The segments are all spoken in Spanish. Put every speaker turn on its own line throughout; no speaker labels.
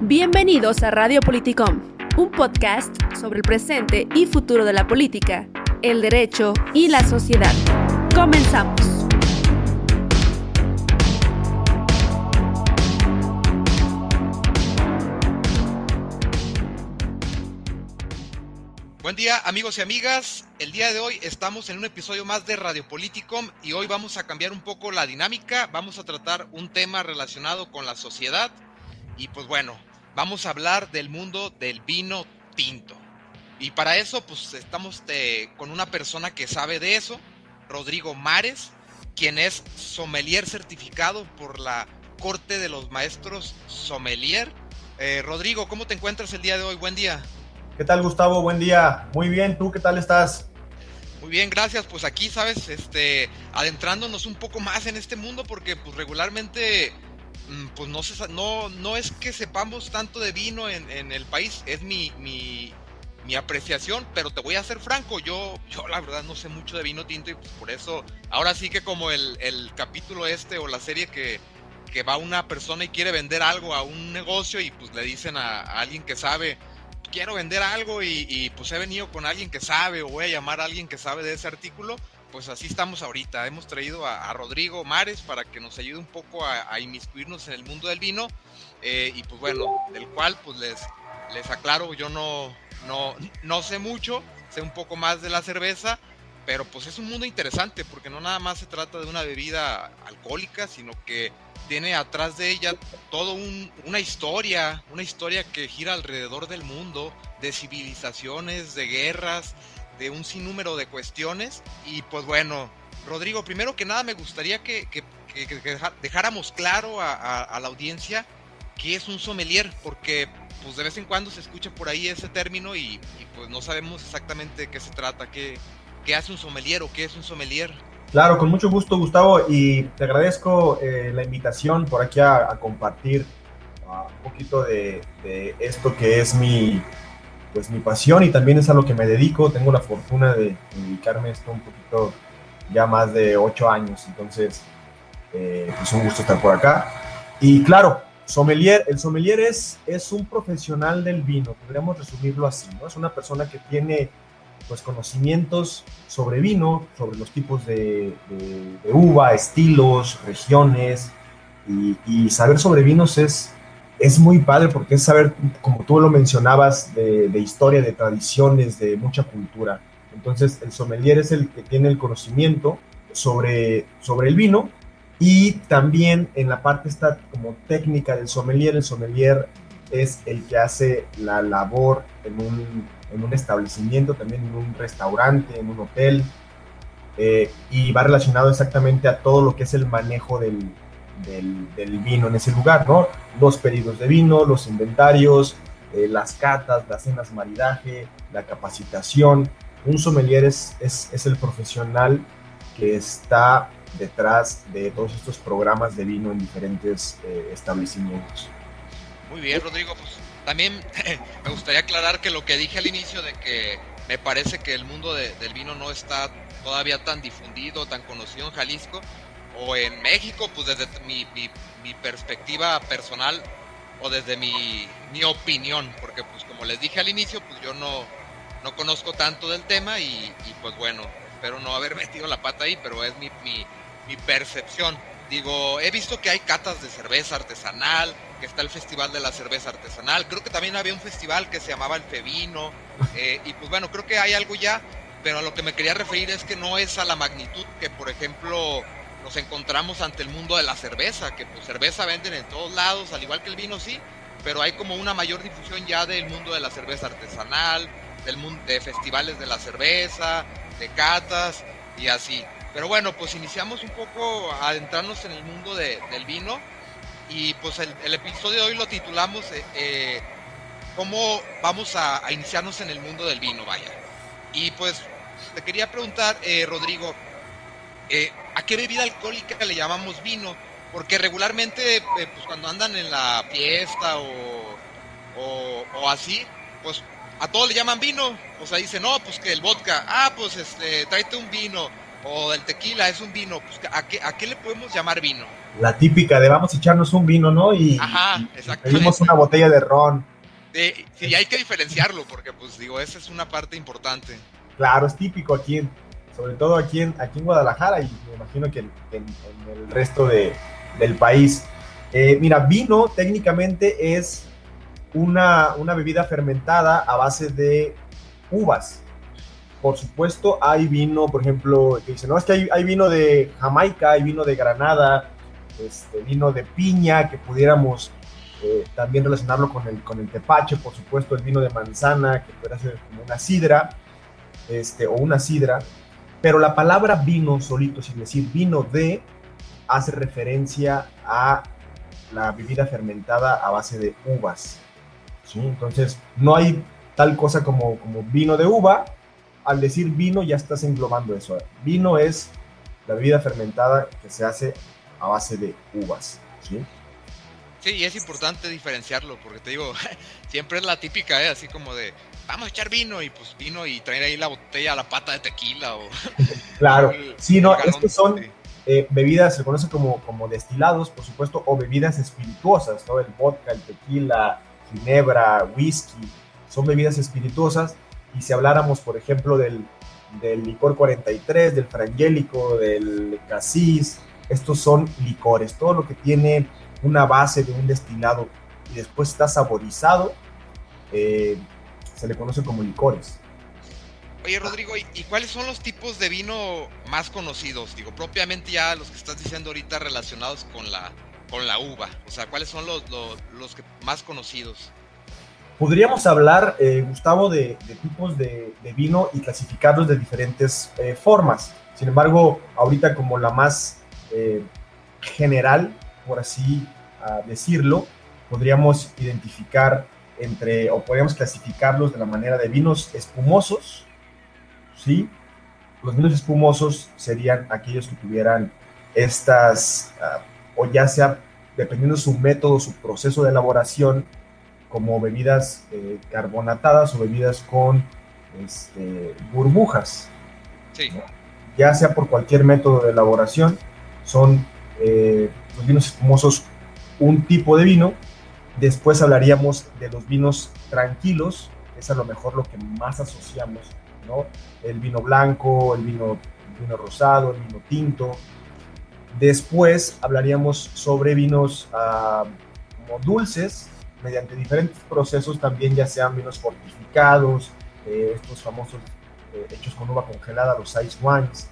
Bienvenidos a Radio Politicom, un podcast sobre el presente y futuro de la política, el derecho y la sociedad. Comenzamos.
Buen día amigos y amigas, el día de hoy estamos en un episodio más de Radio Politicom y hoy vamos a cambiar un poco la dinámica, vamos a tratar un tema relacionado con la sociedad y pues bueno, vamos a hablar del mundo del vino tinto. Y para eso, pues estamos eh, con una persona que sabe de eso, Rodrigo Mares, quien es sommelier certificado por la Corte de los Maestros Sommelier. Eh, Rodrigo, ¿cómo te encuentras el día de hoy? Buen día.
¿Qué tal, Gustavo? Buen día. Muy bien, ¿tú qué tal estás?
Muy bien, gracias. Pues aquí, sabes, este, adentrándonos un poco más en este mundo, porque pues regularmente pues no, se, no, no es que sepamos tanto de vino en, el país, es mi, mi, apreciación, pero te voy a ser franco, yo, yo la verdad no sé mucho de vino tinto y pues por eso, ahora sí que como el, capítulo este o la serie que, que, va una persona y quiere vender algo a un negocio y pues le dicen a, alguien que sabe, quiero vender algo y, y, pues he venido con alguien que sabe o voy a llamar a alguien que sabe de ese artículo, pues así estamos ahorita. Hemos traído a, Rodrigo Mares para que nos ayude un poco a, inmiscuirnos en el mundo del vino. Eh, y pues bueno, del cual pues les, les aclaro, yo no, no, no sé mucho, sé un poco más de la cerveza, pero pues es un mundo interesante porque no nada más se trata de una bebida alcohólica, sino que tiene atrás de ella todo una historia, una historia que gira alrededor del mundo, de civilizaciones, de guerras, de un sinnúmero de cuestiones. Y pues bueno, Rodrigo, primero que nada me gustaría que, dejáramos claro a, la audiencia qué es un sommelier, porque pues de vez en cuando se escucha por ahí ese término y, pues no sabemos exactamente de qué se trata, qué, qué, hace un sommelier o qué es un sommelier.
Claro, con mucho gusto Gustavo y te agradezco eh, la invitación por aquí a, compartir uh, un poquito de, esto que es mi, pues mi pasión y también es a lo que me dedico. Tengo la fortuna de dedicarme esto un poquito ya más de ocho años, entonces eh, es pues un gusto estar por acá. Y claro, sommelier, el sommelier es, es un profesional del vino, podríamos resumirlo así, ¿no? Es una persona que tiene pues conocimientos sobre vino, sobre los tipos de, uva, estilos, regiones, y, y saber sobre vinos es es muy padre porque es saber, como tú lo mencionabas, de, historia, de tradiciones, de mucha cultura. Entonces, el sommelier es el que tiene el conocimiento sobre, sobre el vino y también en la parte esta como técnica del sommelier, el sommelier es el que hace la labor en un, en un establecimiento, también en un restaurante, en un hotel, eh, y va relacionado exactamente a todo lo que es el manejo del, del, vino en ese lugar, ¿no? Los pedidos de vino, los inventarios, eh, las catas, las cenas maridaje, la capacitación. Un sommelier es, es, el profesional que está detrás de todos estos programas de vino en diferentes eh, establecimientos.
Muy bien, Rodrigo. Pues también me gustaría aclarar que lo que dije al inicio de que me parece que el mundo del vino no está todavía tan difundido, tan conocido en Jalisco, o en México, pues desde mi, mi, perspectiva personal o desde mi, mi, opinión, porque pues como les dije al inicio, pues yo no, no conozco tanto del tema y, pues bueno, espero no haber metido la pata ahí, pero es mi, mi, percepción. Digo, he visto que hay catas de cerveza artesanal, que está el Festival de la Cerveza Artesanal, creo que también había un festival que se llamaba el Fevino, eh, y pues bueno, creo que hay algo ya, pero a lo que me quería referir es que no es a la magnitud que, por ejemplo, nos encontramos ante el mundo de la cerveza, que pues cerveza venden en todos lados, al igual que el vino sí, pero hay como una mayor difusión ya del mundo de la cerveza artesanal, del mundo de festivales de la cerveza, de catas y así. Pero bueno, pues iniciamos un poco a adentrarnos en el mundo del vino y pues el, episodio de hoy lo titulamos eh, eh, ¿Cómo vamos a, iniciarnos en el mundo del vino? Vaya. Y pues te quería preguntar, eh, Rodrigo, eh, ¿a qué bebida alcohólica le llamamos vino? Porque regularmente, eh, pues cuando andan en la fiesta o, o, así, pues a todos le llaman vino. O sea, dicen, no, pues que el vodka, ah, pues este, tráete un vino. O el tequila es un vino. Pues, ¿a qué, ¿A qué le podemos llamar vino?
la típica de vamos a echarnos un vino, ¿no? Y,
Ajá,
pedimos una botella de ron.
Sí, sí, hay que diferenciarlo porque, pues digo, esa es una parte importante.
Claro, es típico aquí, sobre todo aquí en, aquí en Guadalajara y me imagino que en, el resto de, del país. Eh, mira, vino técnicamente es una, una bebida fermentada a base de uvas. Por supuesto, hay vino, por ejemplo, que dice, no, es que hay, hay vino de Jamaica, hay vino de Granada, este, vino de piña, que pudiéramos eh, también relacionarlo con el, con el tepache, por supuesto, el vino de manzana, que puede ser como una sidra, este, o una sidra, pero la palabra vino solito, sin decir vino de, hace referencia a la bebida fermentada a base de uvas. ¿sí? Entonces, no hay tal cosa como, como vino de uva. Al decir vino ya estás englobando eso. Vino es la bebida fermentada que se hace a base de uvas. ¿sí?
Sí, y es importante diferenciarlo, porque te digo, siempre es la típica, ¿eh? así como de, vamos a echar vino y pues vino y traer ahí la botella, la pata de tequila o...
Claro, sí, no, estos son eh, bebidas, se conoce como, como destilados, por supuesto, o bebidas espirituosas, todo El vodka, el tequila, ginebra, whisky, son bebidas espirituosas. Y si habláramos, por ejemplo, del, del licor 43, del frangélico, del casis, estos son licores, todo lo que tiene una base de un destilado y después está saborizado, eh, se le conoce como licores.
Oye, Rodrigo, ¿y, cuáles son los tipos de vino más conocidos? Digo, propiamente ya los que estás diciendo ahorita relacionados con la, con la uva. O sea, ¿cuáles son los, los, que más conocidos?
Podríamos hablar, eh, Gustavo, de, tipos de, vino y clasificarlos de diferentes eh, formas. Sin embargo, ahorita como la más eh, general, por así ah, decirlo, podríamos identificar entre, o podríamos clasificarlos de la manera de vinos espumosos, ¿sí? Los vinos espumosos serían aquellos que tuvieran estas, ah, o ya sea, dependiendo su método, su proceso de elaboración, como bebidas eh, carbonatadas o bebidas con este, burbujas. Ya sea por cualquier método de elaboración, son eh, los vinos espumosos un tipo de vino. Después hablaríamos de los vinos tranquilos, es a lo mejor lo que más asociamos, ¿no? El vino blanco, el vino, vino rosado, el vino tinto. Después hablaríamos sobre vinos ah, como dulces, mediante diferentes procesos también, ya sean vinos fortificados, eh, estos famosos eh, hechos con uva congelada, los ice wines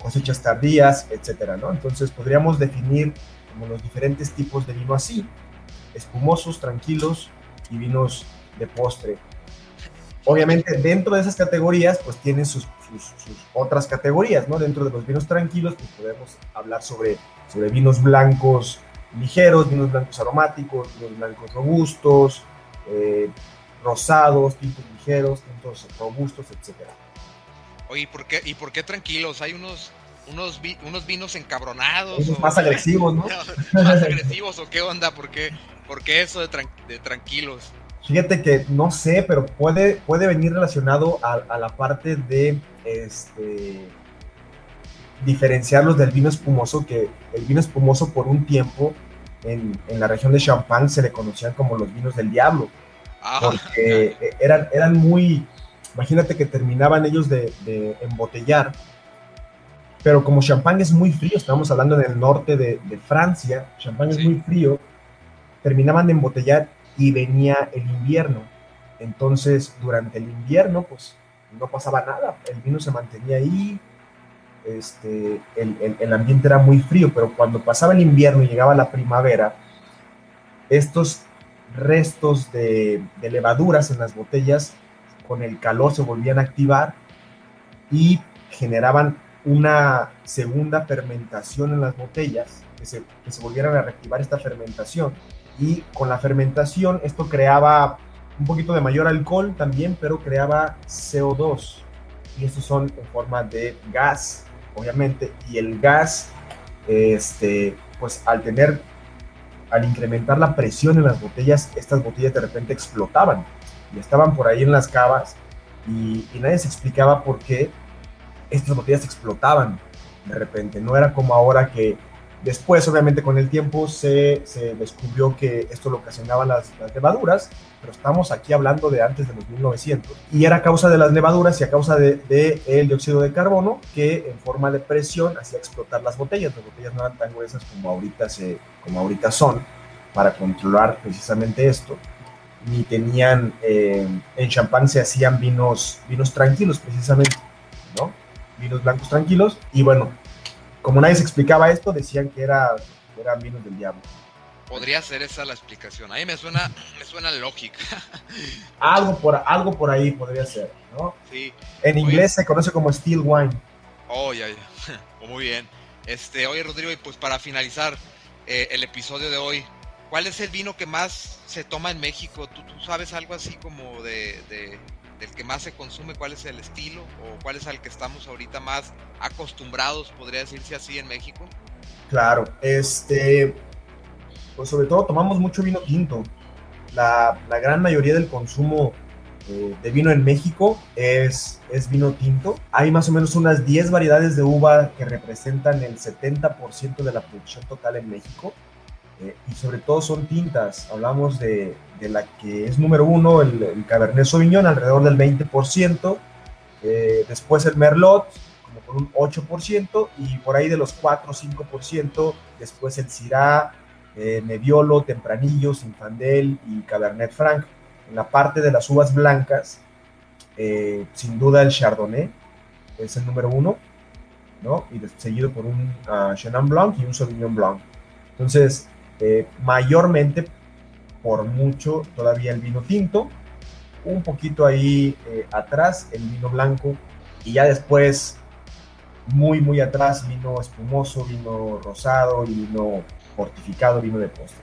cosechas tardías, etcétera, ¿no? Entonces podríamos definir como los diferentes tipos de vino así, espumosos, tranquilos y vinos de postre. Obviamente dentro de esas categorías pues tienen sus, otras categorías, ¿no? Dentro de los vinos tranquilos pues podemos hablar sobre, sobre vinos blancos ligeros, vinos blancos aromáticos, vinos blancos robustos, eh, rosados, tintos ligeros, tintos robustos, etcétera.
Oye, ¿y por qué, y por qué tranquilos? Hay unos, unos, unos vinos encabronados.
o, más agresivos, ¿no?
más agresivos o qué onda, ¿por qué, eso de, tranquilos?
Fíjate que no sé, pero puede, puede venir relacionado a, la parte de este, diferenciarlos del vino espumoso, que el vino espumoso por un tiempo en, la región de Champagne se le conocían como los vinos del diablo, ah. porque eran, eran muy, Imagínate que terminaban ellos de, embotellar, pero como champán es muy frío, estamos hablando en el norte de, Francia, champán es muy frío, terminaban de embotellar y venía el invierno. Entonces, durante el invierno, pues no pasaba nada, el vino se mantenía ahí, este, el, ambiente era muy frío, pero cuando pasaba el invierno y llegaba la primavera, estos restos de, de levaduras en las botellas con el calor se volvían a activar y generaban una segunda fermentación en las botellas, que se, que volvieran a reactivar esta fermentación. Y con la fermentación esto creaba un poquito de mayor alcohol también, pero creaba CO2. Y estos son en forma de gas, obviamente. Y el gas, este, pues al tener, al incrementar la presión en las botellas, estas botellas de repente explotaban y estaban por ahí en las cavas y, nadie se explicaba por qué estas botellas explotaban. de repente. No era como ahora que después, obviamente, con el tiempo se, se descubrió que esto lo ocasionaban las, las, levaduras, pero estamos aquí hablando de antes de los 1900. Y era a causa de las levaduras y a causa del de, el dióxido de carbono que en forma de presión hacía explotar las botellas. Las botellas no eran tan gruesas como ahorita, se, como ahorita son para controlar precisamente esto. Ni tenían, eh, en champán se hacían vinos, vinos tranquilos precisamente, ¿no? Vinos blancos tranquilos. Y bueno, como nadie se explicaba esto, decían que era, eran vinos del diablo.
Podría ser esa la explicación. A mí me suena, me suena lógica.
algo, por, algo por ahí podría ser, ¿no?
Sí.
En inglés se conoce como steel wine.
Oh, ya, ya. Muy bien. Este, oye, Rodrigo, y pues para finalizar eh, el episodio de hoy, ¿cuál es el vino que más se toma en México? ¿Tú, tú sabes algo así como de, de, del que más se consume? ¿Cuál es el estilo? ¿O cuál es al que estamos ahorita más acostumbrados, podría decirse así, en México?
Claro, este, pues sobre todo tomamos mucho vino tinto. La, la gran mayoría del consumo eh, de vino en México es, es vino tinto. Hay más o menos unas 10 variedades de uva que representan el 70% de la producción total en México. Eh, y sobre todo son tintas. Hablamos de, de la que es número uno, el, el, Cabernet Sauvignon, alrededor del 20%. Eh, después el Merlot, como con un 8%. Y por ahí de los 4 o 5%, después el Syrah, eh, Nebbiolo, Tempranillo, Sinfandel y Cabernet Franc. En la parte de las uvas blancas, eh, sin duda el Chardonnay es el número uno, ¿no? Y seguido por un uh, Chenin Blanc y un Sauvignon Blanc. Entonces, eh, mayormente, por mucho, todavía el vino tinto, un poquito ahí eh, atrás el vino blanco y ya después, muy, muy atrás, vino espumoso, vino rosado vino fortificado, vino de postre.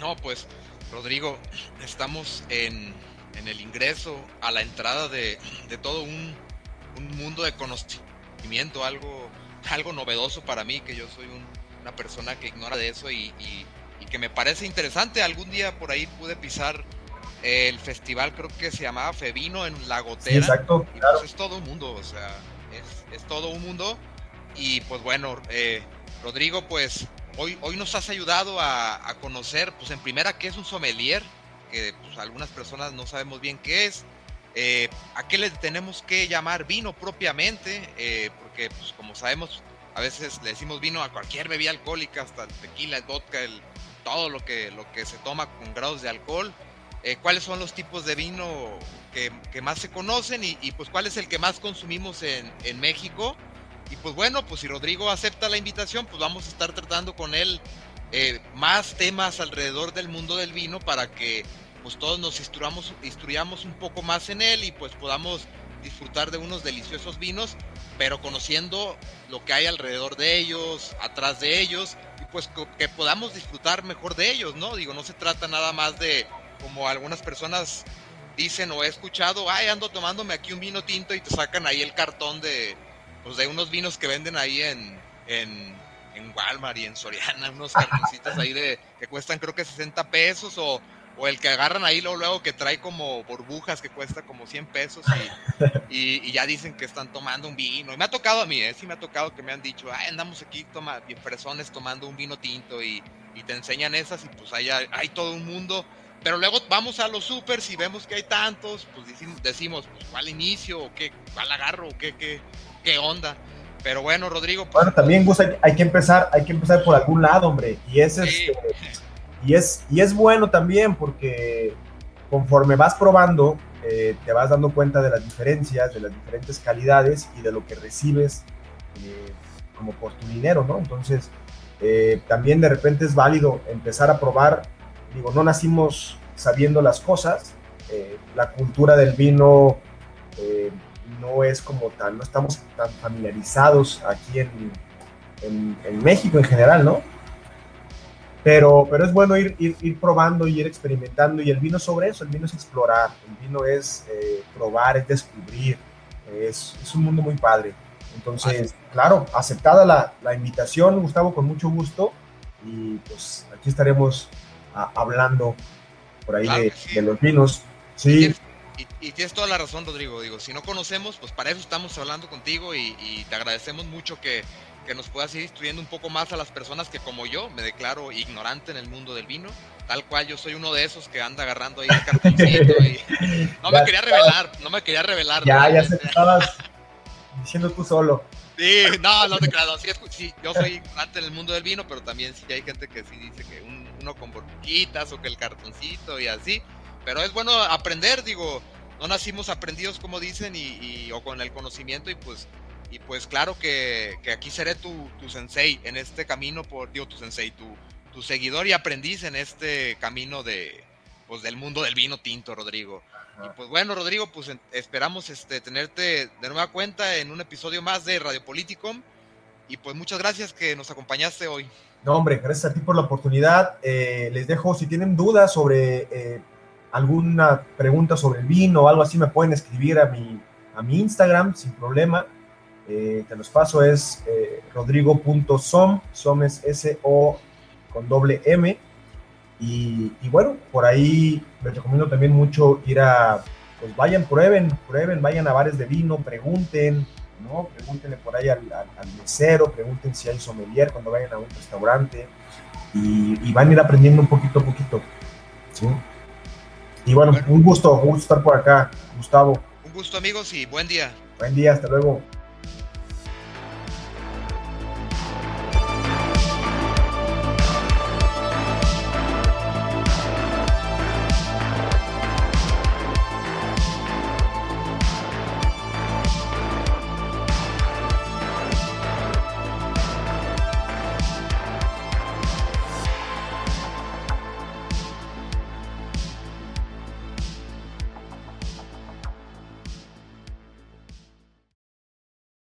No, pues, Rodrigo, estamos en, en el ingreso a la entrada de, de todo un, un, mundo de conocimiento, algo, algo novedoso para mí, que yo soy un, una persona que ignora de eso y, y, y, que me parece interesante. Algún día por ahí pude pisar el festival, creo que se llamaba Fevino en La Gotera.
Sí, exacto,
y
claro.
pues es todo un mundo, o sea, es, es todo un mundo. Y pues bueno, eh, Rodrigo, pues hoy, hoy nos has ayudado a, a, conocer, pues en primera, qué es un sommelier, que pues, algunas personas no sabemos bien qué es, eh, a qué le tenemos que llamar vino propiamente, eh, porque pues como sabemos, a veces le decimos vino a cualquier bebida alcohólica, hasta el tequila, el vodka, el, todo lo que, lo que se toma con grados de alcohol. Eh, cuáles son los tipos de vino que, que más se conocen y, pues cuál es el que más consumimos en, en México. Y pues bueno, pues si Rodrigo acepta la invitación, pues vamos a estar tratando con él eh, más temas alrededor del mundo del vino para que pues todos nos instruyamos, instruyamos un poco más en él y pues podamos disfrutar de unos deliciosos vinos, pero conociendo lo que hay alrededor de ellos, atrás de ellos, y pues que podamos disfrutar mejor de ellos, ¿no? Digo, no se trata nada más de, como algunas personas dicen o he escuchado, ay, ando tomándome aquí un vino tinto y te sacan ahí el cartón de, pues de unos vinos que venden ahí en, en, Walmart y en Soriana, unos cartoncitos ahí de que cuestan creo que 60 pesos o, o el que agarran ahí luego, luego que trae como burbujas que cuesta como 100 pesos y, y, y, ya dicen que están tomando un vino. Y me ha tocado a mí, ¿eh? sí me ha tocado que me han dicho, ay, andamos aquí toma, bien fresones tomando un vino tinto y, y te enseñan esas y pues hay, hay todo un mundo. Pero luego vamos a los supers y vemos que hay tantos, pues decimos, decimos pues, ¿cuál inicio? ¿O qué, ¿Cuál agarro? ¿O qué, qué, qué onda? Pero bueno, Rodrigo.
Pues, bueno, también Gus, hay, hay, que empezar, hay que empezar por algún lado, hombre. Y es, sí. este, y es, y es bueno también porque conforme vas probando, eh, te vas dando cuenta de las diferencias, de las diferentes calidades y de lo que recibes eh, como por tu dinero, ¿no? Entonces, eh, también de repente es válido empezar a probar. Digo, no nacimos sabiendo las cosas. La cultura del vino no es como tal, no estamos tan familiarizados aquí en, en México en general, ¿no? Pero, pero es bueno ir, ir, ir, probando y ir experimentando. Y el vino sobre eso, el vino es explorar, el vino es eh, probar, es descubrir. Es, es, un mundo muy padre. Entonces, claro, aceptada la, la, invitación, Gustavo, con mucho gusto. Y pues aquí estaremos a, hablando por ahí claro de, sí. de, los vinos. Sí.
Y y tienes toda la razón, Rodrigo. Digo, si no conocemos, pues para eso estamos hablando contigo y, te agradecemos mucho que, que, nos puedas ir instruyendo un poco más a las personas que como yo me declaro ignorante en el mundo del vino. Tal cual yo soy uno de esos que anda agarrando ahí el cartoncito y no me quería revelar, no me quería revelar.
Ya, ya se estabas diciendo tú solo.
Sí, no, no te creas. Sí, yo soy ignorante en el mundo del vino, pero también sí hay gente que sí dice que uno con burbujitas o que el cartoncito y así. Pero es bueno aprender, digo, no nacimos aprendidos como dicen y, o con el conocimiento y pues y pues claro que, aquí seré tu, tu, sensei en este camino por digo tu sensei tu, tu seguidor y aprendiz en este camino de pues del mundo del vino tinto Rodrigo. Y pues bueno Rodrigo pues esperamos este tenerte de nueva cuenta en un episodio más de Radio Politicom y pues muchas gracias que nos acompañaste hoy.
No hombre gracias a ti por la oportunidad. Eh, les dejo si tienen dudas sobre eh, alguna pregunta sobre el vino o algo así, me pueden escribir a mi, a mi Instagram sin problema. Eh, te los paso, es eh, rodrigo.som, som es S-O con doble M. Y, bueno, por ahí les recomiendo también mucho ir a, pues vayan, prueben, prueben, vayan a bares de vino, pregunten, ¿no? Pregúntenle por ahí al, al, mesero, pregunten si hay sommelier cuando vayan a un restaurante y, y, van a ir aprendiendo un poquito a poquito, ¿sí? Y bueno, un gusto, un gusto estar por acá, Gustavo.
Un gusto amigos y buen día.
Buen día, hasta luego.